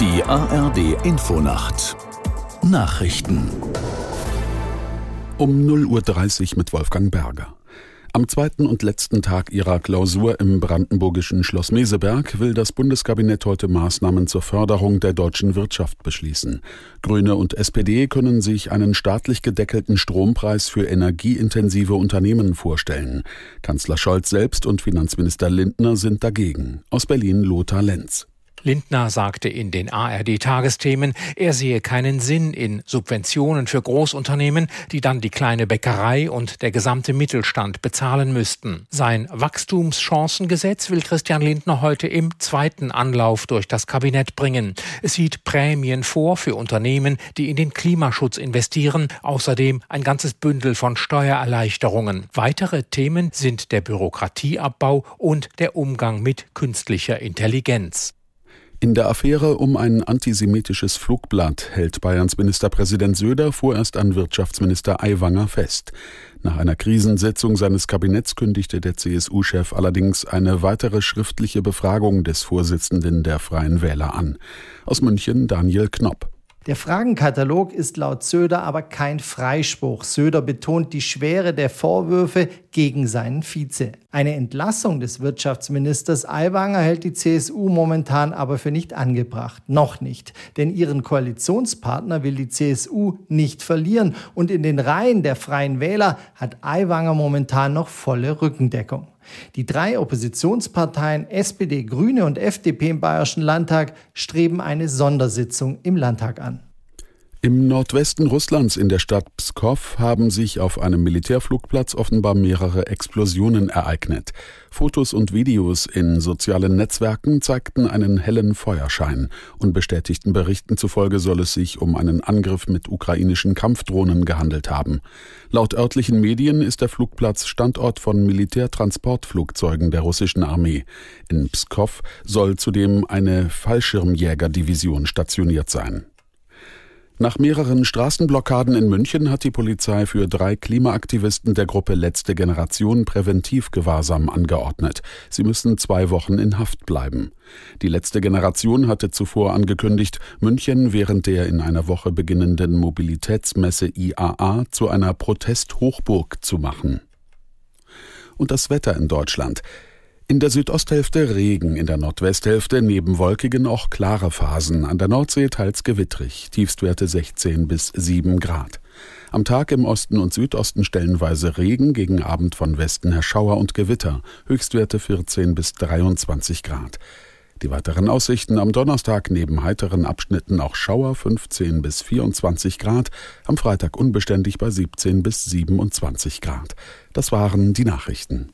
Die ARD Infonacht Nachrichten um 0.30 Uhr mit Wolfgang Berger. Am zweiten und letzten Tag ihrer Klausur im brandenburgischen Schloss Meseberg will das Bundeskabinett heute Maßnahmen zur Förderung der deutschen Wirtschaft beschließen. Grüne und SPD können sich einen staatlich gedeckelten Strompreis für energieintensive Unternehmen vorstellen. Kanzler Scholz selbst und Finanzminister Lindner sind dagegen. Aus Berlin Lothar Lenz. Lindner sagte in den ARD-Tagesthemen, er sehe keinen Sinn in Subventionen für Großunternehmen, die dann die kleine Bäckerei und der gesamte Mittelstand bezahlen müssten. Sein Wachstumschancengesetz will Christian Lindner heute im zweiten Anlauf durch das Kabinett bringen. Es sieht Prämien vor für Unternehmen, die in den Klimaschutz investieren, außerdem ein ganzes Bündel von Steuererleichterungen. Weitere Themen sind der Bürokratieabbau und der Umgang mit künstlicher Intelligenz. In der Affäre um ein antisemitisches Flugblatt hält Bayerns Ministerpräsident Söder vorerst an Wirtschaftsminister Aiwanger fest. Nach einer Krisensitzung seines Kabinetts kündigte der CSU-Chef allerdings eine weitere schriftliche Befragung des Vorsitzenden der Freien Wähler an. Aus München Daniel Knopp. Der Fragenkatalog ist laut Söder aber kein Freispruch. Söder betont die Schwere der Vorwürfe gegen seinen Vize. Eine Entlassung des Wirtschaftsministers Aiwanger hält die CSU momentan aber für nicht angebracht. Noch nicht. Denn ihren Koalitionspartner will die CSU nicht verlieren. Und in den Reihen der Freien Wähler hat Aiwanger momentan noch volle Rückendeckung. Die drei Oppositionsparteien SPD, Grüne und FDP im Bayerischen Landtag streben eine Sondersitzung im Landtag an. Im Nordwesten Russlands in der Stadt Pskov haben sich auf einem Militärflugplatz offenbar mehrere Explosionen ereignet. Fotos und Videos in sozialen Netzwerken zeigten einen hellen Feuerschein. Unbestätigten Berichten zufolge soll es sich um einen Angriff mit ukrainischen Kampfdrohnen gehandelt haben. Laut örtlichen Medien ist der Flugplatz Standort von Militärtransportflugzeugen der russischen Armee. In Pskov soll zudem eine Fallschirmjägerdivision stationiert sein. Nach mehreren Straßenblockaden in München hat die Polizei für drei Klimaaktivisten der Gruppe Letzte Generation Präventivgewahrsam angeordnet. Sie müssen zwei Wochen in Haft bleiben. Die letzte Generation hatte zuvor angekündigt, München während der in einer Woche beginnenden Mobilitätsmesse IAA zu einer Protesthochburg zu machen. Und das Wetter in Deutschland. In der Südosthälfte Regen, in der Nordwesthälfte neben wolkigen auch klare Phasen, an der Nordsee teils gewittrig, Tiefstwerte 16 bis 7 Grad. Am Tag im Osten und Südosten stellenweise Regen, gegen Abend von Westen her Schauer und Gewitter, Höchstwerte 14 bis 23 Grad. Die weiteren Aussichten am Donnerstag neben heiteren Abschnitten auch Schauer 15 bis 24 Grad, am Freitag unbeständig bei 17 bis 27 Grad. Das waren die Nachrichten.